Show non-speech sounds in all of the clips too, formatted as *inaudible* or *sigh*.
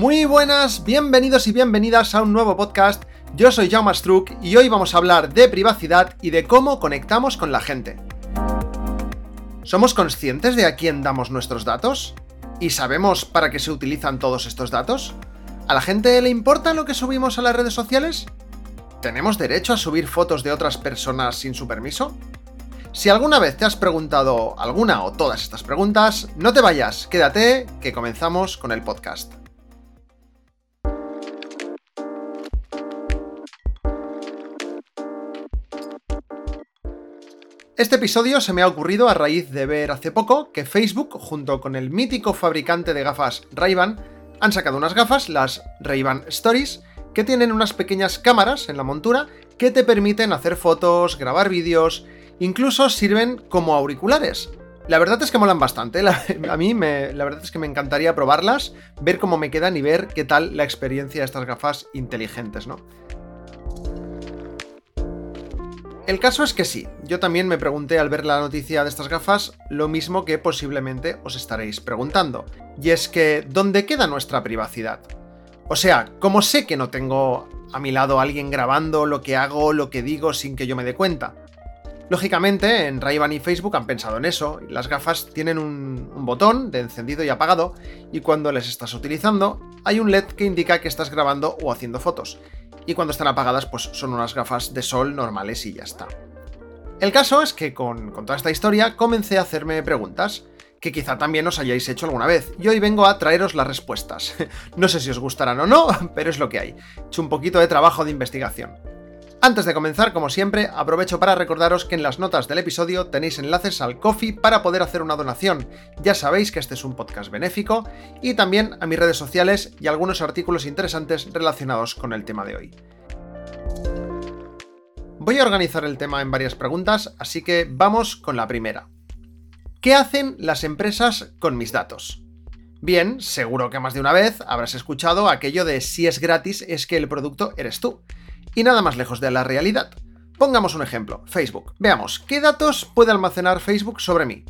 Muy buenas, bienvenidos y bienvenidas a un nuevo podcast yo soy Jaume Struck y hoy vamos a hablar de privacidad y de cómo conectamos con la gente. ¿Somos conscientes de a quién damos nuestros datos? ¿Y sabemos para qué se utilizan todos estos datos? ¿A la gente le importa lo que subimos a las redes sociales? ¿Tenemos derecho a subir fotos de otras personas sin su permiso? Si alguna vez te has preguntado alguna o todas estas preguntas, no te vayas, quédate, que comenzamos con el podcast. Este episodio se me ha ocurrido a raíz de ver hace poco que Facebook, junto con el mítico fabricante de gafas Ray-Ban, han sacado unas gafas, las Ray-Ban Stories, que tienen unas pequeñas cámaras en la montura que te permiten hacer fotos, grabar vídeos, incluso sirven como auriculares. La verdad es que molan bastante, a mí me, la verdad es que me encantaría probarlas, ver cómo me quedan y ver qué tal la experiencia de estas gafas inteligentes, ¿no? El caso es que sí, yo también me pregunté al ver la noticia de estas gafas lo mismo que posiblemente os estaréis preguntando. Y es que, ¿dónde queda nuestra privacidad? O sea, ¿cómo sé que no tengo a mi lado alguien grabando lo que hago, lo que digo sin que yo me dé cuenta? Lógicamente, en ray y Facebook han pensado en eso. Las gafas tienen un, botón de encendido y apagado, y cuando les estás utilizando, hay un LED que indica que estás grabando o haciendo fotos y cuando están apagadas pues son unas gafas de sol normales y ya está. El caso es que con, toda esta historia comencé a hacerme preguntas que quizá también os hayáis hecho alguna vez, y hoy vengo a traeros las respuestas. *laughs* no sé si os gustarán o no, *laughs* pero es lo que hay. He hecho un poquito de trabajo de investigación. Antes de comenzar, como siempre, aprovecho para recordaros que en las notas del episodio tenéis enlaces al coffee para poder hacer una donación. Ya sabéis que este es un podcast benéfico y también a mis redes sociales y algunos artículos interesantes relacionados con el tema de hoy. Voy a organizar el tema en varias preguntas, así que vamos con la primera. ¿Qué hacen las empresas con mis datos? Bien, seguro que más de una vez habrás escuchado aquello de si es gratis es que el producto eres tú. Y nada más lejos de la realidad. Pongamos un ejemplo, Facebook. Veamos, ¿qué datos puede almacenar Facebook sobre mí?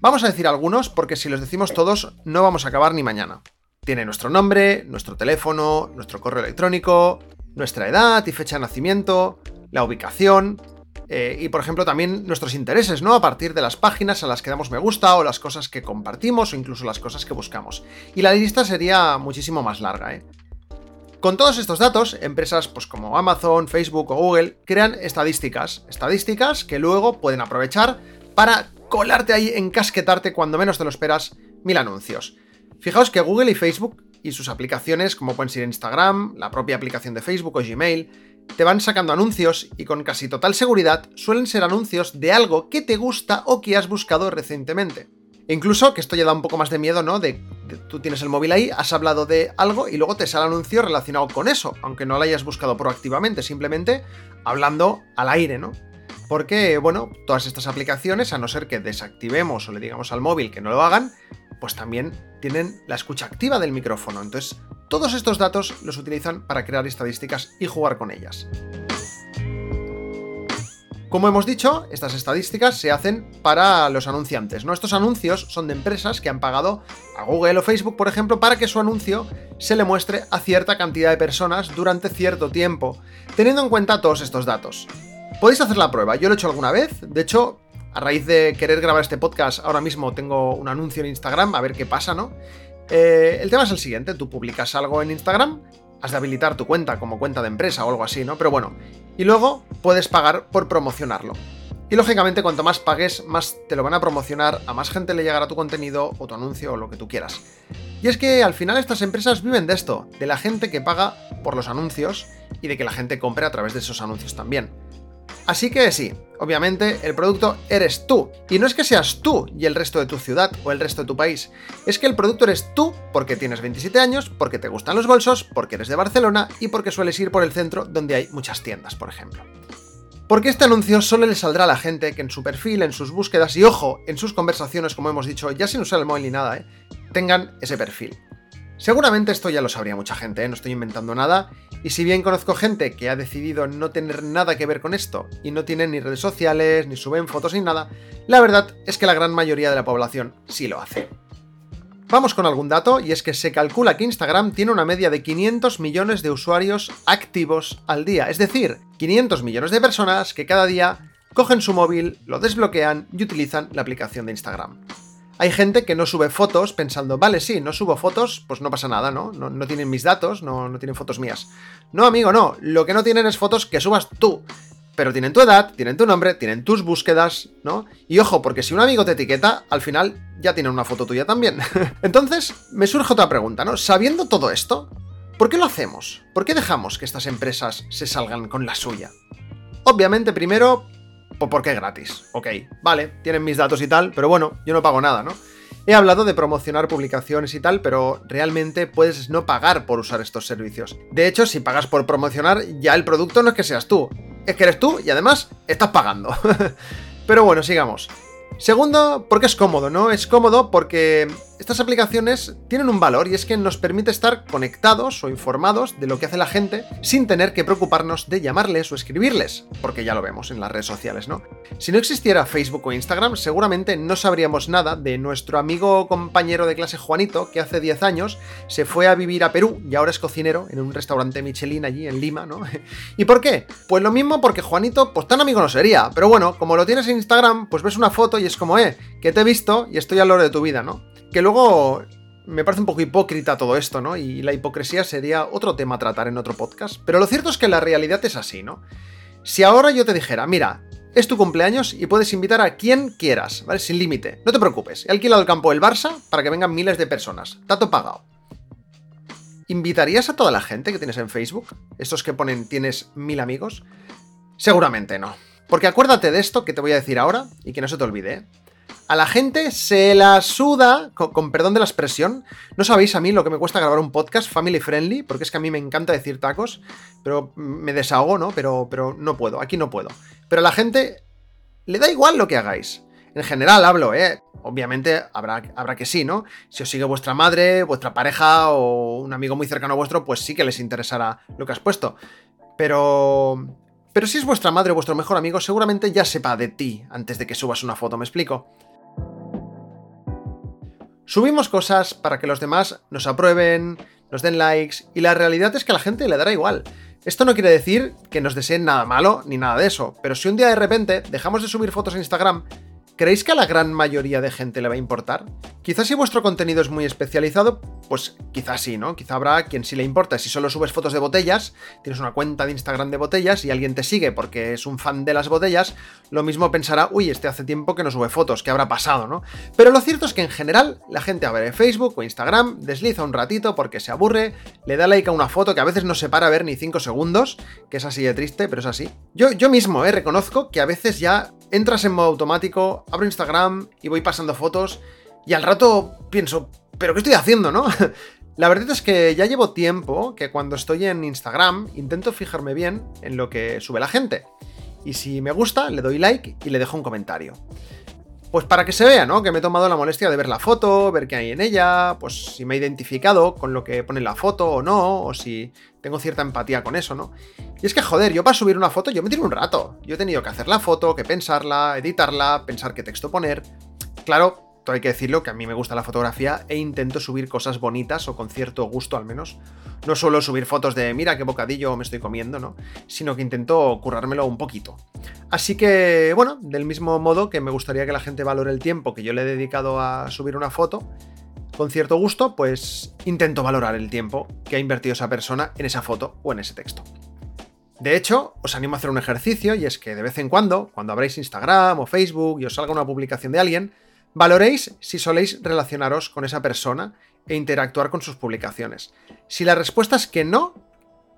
Vamos a decir algunos porque si los decimos todos no vamos a acabar ni mañana. Tiene nuestro nombre, nuestro teléfono, nuestro correo electrónico, nuestra edad y fecha de nacimiento, la ubicación, eh, y por ejemplo también nuestros intereses, ¿no? A partir de las páginas a las que damos me gusta o las cosas que compartimos o incluso las cosas que buscamos. Y la lista sería muchísimo más larga, ¿eh? Con todos estos datos, empresas pues, como Amazon, Facebook o Google crean estadísticas, estadísticas que luego pueden aprovechar para colarte ahí, encasquetarte cuando menos te lo esperas mil anuncios. Fijaos que Google y Facebook y sus aplicaciones, como pueden ser Instagram, la propia aplicación de Facebook o Gmail, te van sacando anuncios y con casi total seguridad suelen ser anuncios de algo que te gusta o que has buscado recientemente. Incluso, que esto ya da un poco más de miedo, ¿no? De, tú tienes el móvil ahí, has hablado de algo y luego te sale anuncio relacionado con eso, aunque no lo hayas buscado proactivamente, simplemente hablando al aire, ¿no? Porque, bueno, todas estas aplicaciones, a no ser que desactivemos o le digamos al móvil que no lo hagan, pues también tienen la escucha activa del micrófono. Entonces, todos estos datos los utilizan para crear estadísticas y jugar con ellas. Como hemos dicho, estas estadísticas se hacen para los anunciantes. ¿no? Estos anuncios son de empresas que han pagado a Google o Facebook, por ejemplo, para que su anuncio se le muestre a cierta cantidad de personas durante cierto tiempo, teniendo en cuenta todos estos datos. Podéis hacer la prueba, yo lo he hecho alguna vez, de hecho, a raíz de querer grabar este podcast, ahora mismo tengo un anuncio en Instagram, a ver qué pasa, ¿no? Eh, el tema es el siguiente, tú publicas algo en Instagram, has de habilitar tu cuenta como cuenta de empresa o algo así, ¿no? Pero bueno, y luego puedes pagar por promocionarlo. Y lógicamente cuanto más pagues, más te lo van a promocionar, a más gente le llegará tu contenido o tu anuncio o lo que tú quieras. Y es que al final estas empresas viven de esto, de la gente que paga por los anuncios y de que la gente compre a través de esos anuncios también. Así que sí, obviamente el producto eres tú. Y no es que seas tú y el resto de tu ciudad o el resto de tu país. Es que el producto eres tú porque tienes 27 años, porque te gustan los bolsos, porque eres de Barcelona y porque sueles ir por el centro donde hay muchas tiendas, por ejemplo. Porque este anuncio solo le saldrá a la gente que en su perfil, en sus búsquedas y ojo, en sus conversaciones, como hemos dicho, ya sin usar el móvil ni nada, ¿eh? tengan ese perfil. Seguramente esto ya lo sabría mucha gente, ¿eh? no estoy inventando nada, y si bien conozco gente que ha decidido no tener nada que ver con esto, y no tienen ni redes sociales, ni suben fotos ni nada, la verdad es que la gran mayoría de la población sí lo hace. Vamos con algún dato, y es que se calcula que Instagram tiene una media de 500 millones de usuarios activos al día, es decir, 500 millones de personas que cada día cogen su móvil, lo desbloquean y utilizan la aplicación de Instagram. Hay gente que no sube fotos pensando, vale, sí, no subo fotos, pues no pasa nada, ¿no? No, tienen mis datos, no, no tienen fotos mías. No, amigo, no. Lo que no tienen es fotos que subas tú. Pero tienen tu edad, tienen tu nombre, tienen tus búsquedas, ¿no? Y ojo, porque si un amigo te etiqueta, al final ya tienen una foto tuya también. *laughs* Entonces, me surge otra pregunta, ¿no? Sabiendo todo esto, ¿por qué lo hacemos? ¿Por qué dejamos que estas empresas se salgan con la suya? Obviamente, primero, porque es gratis. Ok, vale, tienen mis datos y tal, pero bueno, yo no pago nada, ¿no? He hablado de promocionar publicaciones y tal, pero realmente puedes no pagar por usar estos servicios. De hecho, si pagas por promocionar, ya el producto no es que seas tú, es que eres tú y además estás pagando. *laughs* pero bueno, sigamos. Segundo, porque es cómodo, ¿no? Es cómodo porque estas aplicaciones tienen un valor y es que nos permite estar conectados o informados de lo que hace la gente sin tener que preocuparnos de llamarles o escribirles, porque ya lo vemos en las redes sociales, ¿no? Si no existiera Facebook o Instagram, seguramente no sabríamos nada de nuestro amigo compañero de clase Juanito, que hace 10 años se fue a vivir a Perú y ahora es cocinero en un restaurante Michelin allí en Lima, ¿no? *laughs* ¿Y por qué? Pues lo mismo porque Juanito, pues tan amigo no sería, pero bueno, como lo tienes en Instagram, pues ves una foto y es como, eh, que te he visto y estoy al loro de tu vida, ¿no? Que luego me parece un poco hipócrita todo esto, ¿no? Y la hipocresía sería otro tema a tratar en otro podcast. Pero lo cierto es que la realidad es así, ¿no? Si ahora yo te dijera, mira, es tu cumpleaños y puedes invitar a quien quieras, ¿vale? Sin límite. No te preocupes. He alquilado el campo del Barça para que vengan miles de personas. Tato pagado. ¿Invitarías a toda la gente que tienes en Facebook? Estos que ponen tienes mil amigos. Seguramente no. Porque acuérdate de esto que te voy a decir ahora y que no se te olvide. ¿eh? A la gente se la suda, con, perdón de la expresión. No sabéis a mí lo que me cuesta grabar un podcast family friendly, porque es que a mí me encanta decir tacos, pero me desahogo, ¿no? Pero, pero no puedo, aquí no puedo. Pero a la gente le da igual lo que hagáis. En general hablo, ¿eh? Obviamente habrá, habrá que sí, ¿no? Si os sigue vuestra madre, vuestra pareja o un amigo muy cercano a vuestro, pues sí que les interesará lo que has puesto. Pero... Pero si es vuestra madre o vuestro mejor amigo, seguramente ya sepa de ti antes de que subas una foto, ¿me explico? Subimos cosas para que los demás nos aprueben, nos den likes, y la realidad es que a la gente le dará igual. Esto no quiere decir que nos deseen nada malo ni nada de eso, pero si un día de repente dejamos de subir fotos en Instagram ¿Creéis que a la gran mayoría de gente le va a importar? Quizás si vuestro contenido es muy especializado, pues quizás sí, ¿no? Quizá habrá quien sí le importa. Si solo subes fotos de botellas, tienes una cuenta de Instagram de botellas y alguien te sigue porque es un fan de las botellas, lo mismo pensará, uy, este hace tiempo que no sube fotos, ¿qué habrá pasado, no? Pero lo cierto es que en general la gente abre Facebook o Instagram, desliza un ratito porque se aburre, le da like a una foto que a veces no se para a ver ni 5 segundos, que es así de triste, pero es así. Yo, yo mismo, eh, reconozco que a veces ya entras en modo automático, abro Instagram y voy pasando fotos y al rato pienso, ¿pero qué estoy haciendo, no? *laughs* La verdad es que ya llevo tiempo que cuando estoy en Instagram intento fijarme bien en lo que sube la gente. Y si me gusta, le doy like y le dejo un comentario. Pues para que se vea, ¿no? Que me he tomado la molestia de ver la foto, ver qué hay en ella, pues si me he identificado con lo que pone la foto o no, o si tengo cierta empatía con eso, ¿no? Y es que, joder, yo para subir una foto yo me tiro un rato. Yo he tenido que hacer la foto, que pensarla, editarla, pensar qué texto poner. Claro, hay que decirlo que a mí me gusta la fotografía e intento subir cosas bonitas o con cierto gusto al menos. No solo subir fotos de mira qué bocadillo me estoy comiendo, ¿no? Sino que intento currármelo un poquito. Así que, bueno, del mismo modo que me gustaría que la gente valore el tiempo que yo le he dedicado a subir una foto, con cierto gusto, pues intento valorar el tiempo que ha invertido esa persona en esa foto o en ese texto. De hecho, os animo a hacer un ejercicio y es que de vez en cuando, cuando abráis Instagram o Facebook y os salga una publicación de alguien, Valoréis si soléis relacionaros con esa persona e interactuar con sus publicaciones. Si la respuesta es que no,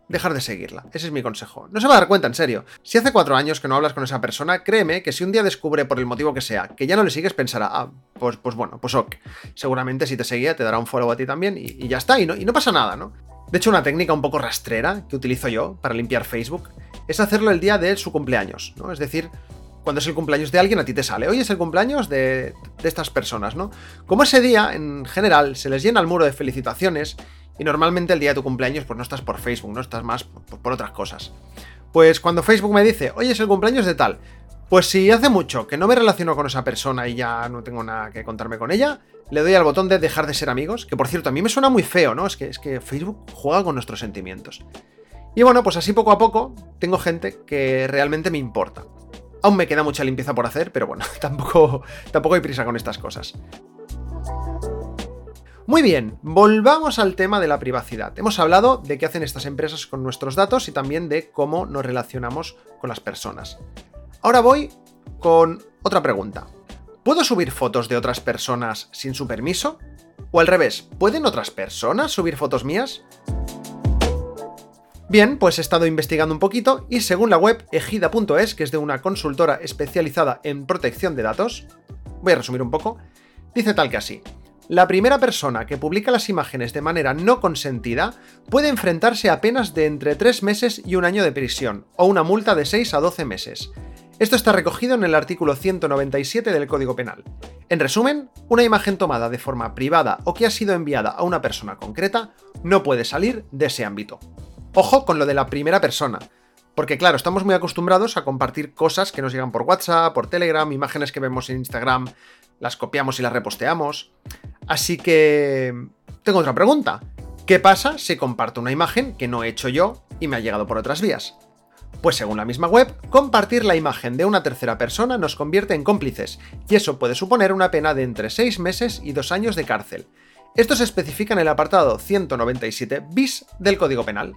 dejar de seguirla. Ese es mi consejo. No se va a dar cuenta, en serio. Si hace cuatro años que no hablas con esa persona, créeme que si un día descubre por el motivo que sea que ya no le sigues, pensará, ah, pues, pues bueno, pues ok. Seguramente si te seguía te dará un follow a ti también y, ya está, y no, y no pasa nada, ¿no? De hecho, una técnica un poco rastrera que utilizo yo para limpiar Facebook es hacerlo el día de su cumpleaños, ¿no? Es decir, cuando es el cumpleaños de alguien, a ti te sale. Hoy es el cumpleaños de, estas personas, ¿no? Como ese día, en general, se les llena el muro de felicitaciones y normalmente el día de tu cumpleaños, pues no estás por Facebook, no estás más por, otras cosas. Pues cuando Facebook me dice, oye, es el cumpleaños de tal, pues si hace mucho que no me relaciono con esa persona y ya no tengo nada que contarme con ella, le doy al botón de dejar de ser amigos, que por cierto, a mí me suena muy feo, ¿no? Es que, es que Facebook juega con nuestros sentimientos. Y bueno, pues así poco a poco tengo gente que realmente me importa. Aún me queda mucha limpieza por hacer, pero bueno, *laughs* tampoco, tampoco hay prisa con estas cosas. Muy bien, volvamos al tema de la privacidad. Hemos hablado de qué hacen estas empresas con nuestros datos y también de cómo nos relacionamos con las personas. Ahora voy con otra pregunta. ¿Puedo subir fotos de otras personas sin su permiso? ¿O al revés, ¿pueden otras personas subir fotos mías? Bien, pues he estado investigando un poquito y según la web ejida.es, que es de una consultora especializada en protección de datos, voy a resumir un poco, dice tal que así. La primera persona que publica las imágenes de manera no consentida puede enfrentarse a penas de entre 3 meses y un año de prisión, o una multa de 6 a 12 meses. Esto está recogido en el artículo 197 del Código Penal. En resumen, una imagen tomada de forma privada o que ha sido enviada a una persona concreta no puede salir de ese ámbito. Ojo con lo de la primera persona. Porque claro, estamos muy acostumbrados a compartir cosas que nos llegan por WhatsApp, por Telegram, imágenes que vemos en Instagram, las copiamos y las reposteamos. Así que... Tengo otra pregunta. ¿Qué pasa si comparto una imagen que no he hecho yo y me ha llegado por otras vías? Pues según la misma web, compartir la imagen de una tercera persona nos convierte en cómplices, y eso puede suponer una pena de entre 6 meses y 2 años de cárcel. Esto se especifica en el apartado 197 bis del Código Penal.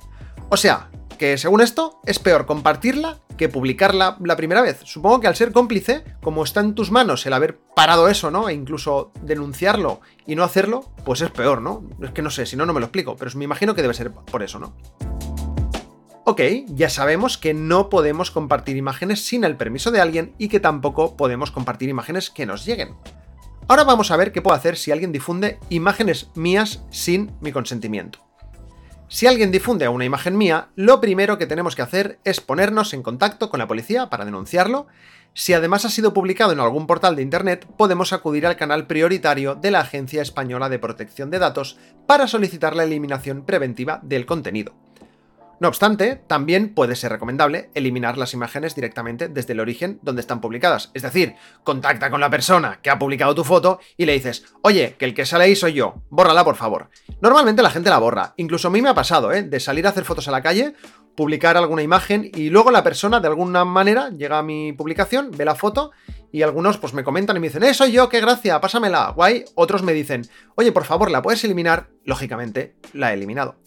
O sea, que según esto, es peor compartirla que publicarla la primera vez. Supongo que al ser cómplice, como está en tus manos el haber parado eso, ¿no? E incluso denunciarlo y no hacerlo, pues es peor, ¿no? Es que no sé, si no, no me lo explico, pero me imagino que debe ser por eso, ¿no? Ok, ya sabemos que no podemos compartir imágenes sin el permiso de alguien y que tampoco podemos compartir imágenes que nos lleguen. Ahora vamos a ver qué puedo hacer si alguien difunde imágenes mías sin mi consentimiento. Si alguien difunde una imagen mía, lo primero que tenemos que hacer es ponernos en contacto con la policía para denunciarlo. Si además ha sido publicado en algún portal de Internet, podemos acudir al canal prioritario de la Agencia Española de Protección de Datos para solicitar la eliminación preventiva del contenido. No obstante, también puede ser recomendable eliminar las imágenes directamente desde el origen donde están publicadas. Es decir, contacta con la persona que ha publicado tu foto y le dices, oye, que el que sale ahí soy yo, bórrala por favor. Normalmente la gente la borra. Incluso a mí me ha pasado, ¿eh? De salir a hacer fotos a la calle, publicar alguna imagen y luego la persona de alguna manera llega a mi publicación, ve la foto y algunos pues me comentan y me dicen, ¡eh, soy yo, qué gracia, pásamela, guay! Otros me dicen, oye, por favor, ¿la puedes eliminar? Lógicamente, la he eliminado.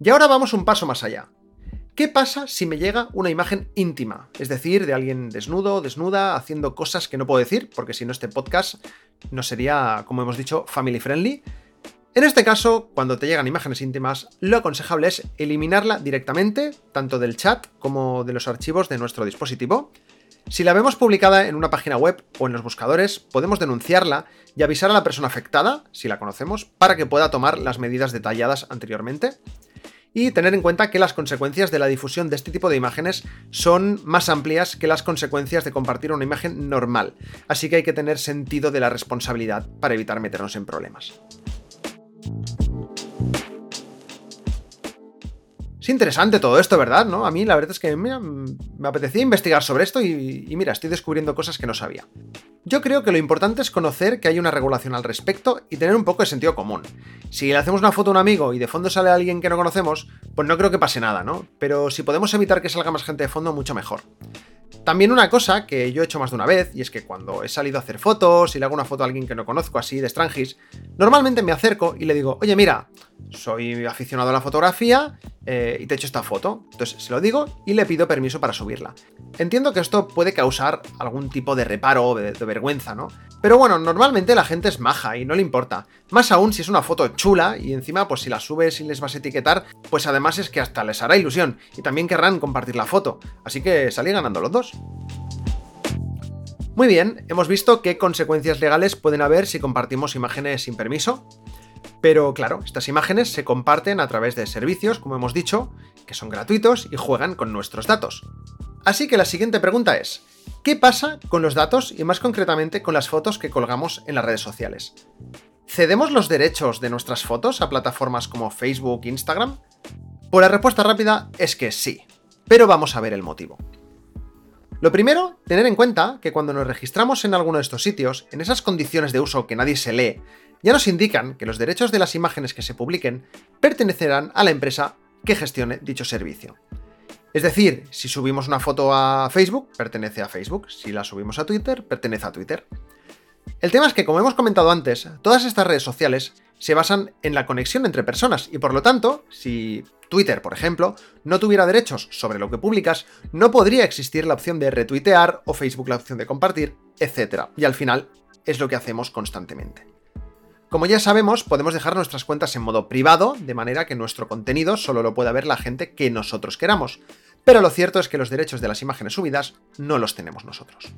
Y ahora vamos un paso más allá. ¿Qué pasa si me llega una imagen íntima? Es decir, de alguien desnudo, desnuda, haciendo cosas que no puedo decir, porque si no este podcast no sería, como hemos dicho, family friendly. En este caso, cuando te llegan imágenes íntimas, lo aconsejable es eliminarla directamente, tanto del chat como de los archivos de nuestro dispositivo. Si la vemos publicada en una página web o en los buscadores, podemos denunciarla y avisar a la persona afectada, si la conocemos, para que pueda tomar las medidas detalladas anteriormente y tener en cuenta que las consecuencias de la difusión de este tipo de imágenes son más amplias que las consecuencias de compartir una imagen normal, así que hay que tener sentido de la responsabilidad para evitar meternos en problemas. Es interesante todo esto, ¿verdad? ¿No? A mí la verdad es que me apetecía investigar sobre esto y, y, mira, estoy descubriendo cosas que no sabía. Yo creo que lo importante es conocer que hay una regulación al respecto y tener un poco de sentido común. Si le hacemos una foto a un amigo y de fondo sale alguien que no conocemos, pues no creo que pase nada, ¿no? Pero si podemos evitar que salga más gente de fondo, mucho mejor. También una cosa que yo he hecho más de una vez, y es que cuando he salido a hacer fotos y le hago una foto a alguien que no conozco así de Strangis, normalmente me acerco y le digo, oye mira, soy aficionado a la fotografía eh, y te he hecho esta foto. Entonces se lo digo y le pido permiso para subirla. Entiendo que esto puede causar algún tipo de reparo o de, vergüenza, ¿no? Pero bueno, normalmente la gente es maja y no le importa. Más aún si es una foto chula y encima pues si la subes y les vas a etiquetar, pues además es que hasta les hará ilusión y también querrán compartir la foto. Así que salí ganando los dos. Muy bien, hemos visto qué consecuencias legales pueden haber si compartimos imágenes sin permiso. Pero claro, estas imágenes se comparten a través de servicios, como hemos dicho, que son gratuitos y juegan con nuestros datos. Así que la siguiente pregunta es, ¿qué pasa con los datos y más concretamente con las fotos que colgamos en las redes sociales? ¿Cedemos los derechos de nuestras fotos a plataformas como Facebook e Instagram? Pues la respuesta rápida es que sí, pero vamos a ver el motivo. Lo primero, tener en cuenta que cuando nos registramos en alguno de estos sitios, en esas condiciones de uso que nadie se lee, ya nos indican que los derechos de las imágenes que se publiquen pertenecerán a la empresa que gestione dicho servicio. Es decir, si subimos una foto a Facebook, pertenece a Facebook, si la subimos a Twitter, pertenece a Twitter. El tema es que, como hemos comentado antes, todas estas redes sociales se basan en la conexión entre personas y por lo tanto, si Twitter, por ejemplo, no tuviera derechos sobre lo que publicas, no podría existir la opción de retuitear o Facebook la opción de compartir, etc. Y al final es lo que hacemos constantemente. Como ya sabemos, podemos dejar nuestras cuentas en modo privado, de manera que nuestro contenido solo lo pueda ver la gente que nosotros queramos. Pero lo cierto es que los derechos de las imágenes subidas no los tenemos nosotros.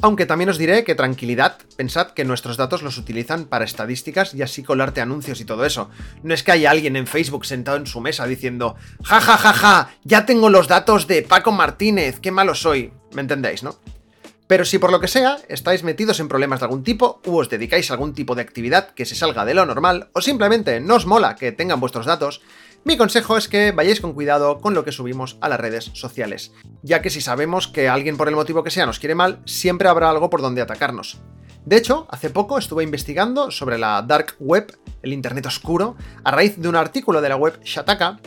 Aunque también os diré que tranquilidad, pensad que nuestros datos los utilizan para estadísticas y así colarte anuncios y todo eso. No es que haya alguien en Facebook sentado en su mesa diciendo, ja ja ja ja, ya tengo los datos de Paco Martínez, qué malo soy. ¿Me entendéis, no? Pero si por lo que sea estáis metidos en problemas de algún tipo, u os dedicáis a algún tipo de actividad que se salga de lo normal, o simplemente no os mola que tengan vuestros datos, mi consejo es que vayáis con cuidado con lo que subimos a las redes sociales, ya que si sabemos que alguien por el motivo que sea nos quiere mal, siempre habrá algo por donde atacarnos. De hecho, hace poco estuve investigando sobre la Dark Web, el Internet oscuro, a raíz de un artículo de la web Shataka,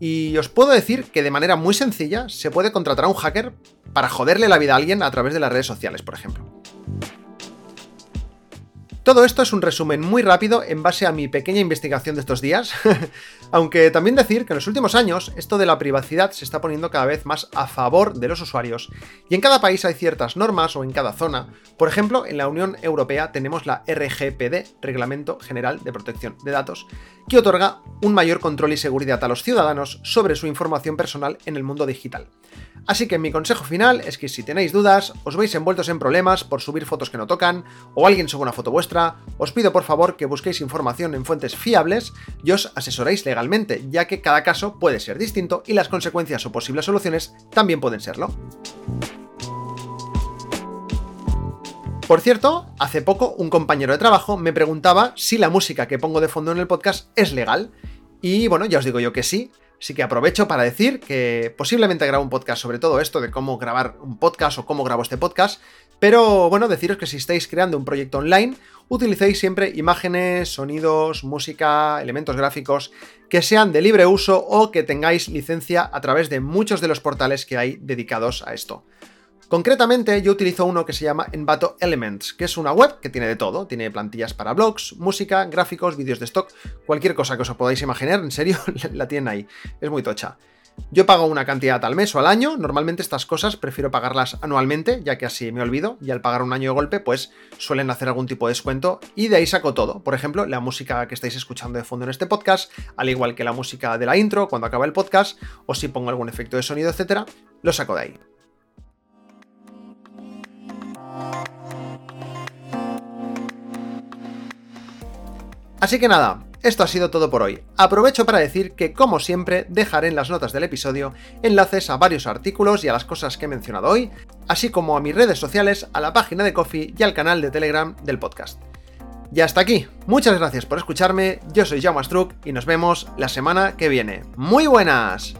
y os puedo decir que de manera muy sencilla se puede contratar a un hacker para joderle la vida a alguien a través de las redes sociales, por ejemplo. Todo esto es un resumen muy rápido en base a mi pequeña investigación de estos días, *laughs* aunque también decir que en los últimos años esto de la privacidad se está poniendo cada vez más a favor de los usuarios y en cada país hay ciertas normas o en cada zona. Por ejemplo, en la Unión Europea tenemos la RGPD, Reglamento General de Protección de Datos, que otorga un mayor control y seguridad a los ciudadanos sobre su información personal en el mundo digital. Así que mi consejo final es que si tenéis dudas, os veis envueltos en problemas por subir fotos que no tocan, o alguien sube una foto vuestra, os pido por favor que busquéis información en fuentes fiables y os asesoréis legalmente, ya que cada caso puede ser distinto y las consecuencias o posibles soluciones también pueden serlo. Por cierto, hace poco un compañero de trabajo me preguntaba si la música que pongo de fondo en el podcast es legal. Y bueno, ya os digo yo que sí, Así que aprovecho para decir que posiblemente grabo un podcast sobre todo esto de cómo grabar un podcast o cómo grabo este podcast, pero bueno, deciros que si estáis creando un proyecto online, utilicéis siempre imágenes, sonidos, música, elementos gráficos que sean de libre uso o que tengáis licencia a través de muchos de los portales que hay dedicados a esto. Concretamente, yo utilizo uno que se llama Envato Elements, que es una web que tiene de todo. Tiene plantillas para blogs, música, gráficos, vídeos de stock, cualquier cosa que os podáis imaginar, en serio, *laughs* la tienen ahí. Es muy tocha. Yo pago una cantidad al mes o al año, normalmente estas cosas prefiero pagarlas anualmente, ya que así me olvido, y al pagar un año de golpe, pues suelen hacer algún tipo de descuento, y de ahí saco todo. Por ejemplo, la música que estáis escuchando de fondo en este podcast, al igual que la música de la intro cuando acaba el podcast, o si pongo algún efecto de sonido, etcétera, lo saco de ahí. Así que nada, esto ha sido todo por hoy. Aprovecho para decir que, como siempre, dejaré en las notas del episodio enlaces a varios artículos y a las cosas que he mencionado hoy, así como a mis redes sociales, a la página de Coffee y al canal de Telegram del podcast. Y hasta aquí, muchas gracias por escucharme, yo soy Jaume Struck y nos vemos la semana que viene. ¡Muy buenas!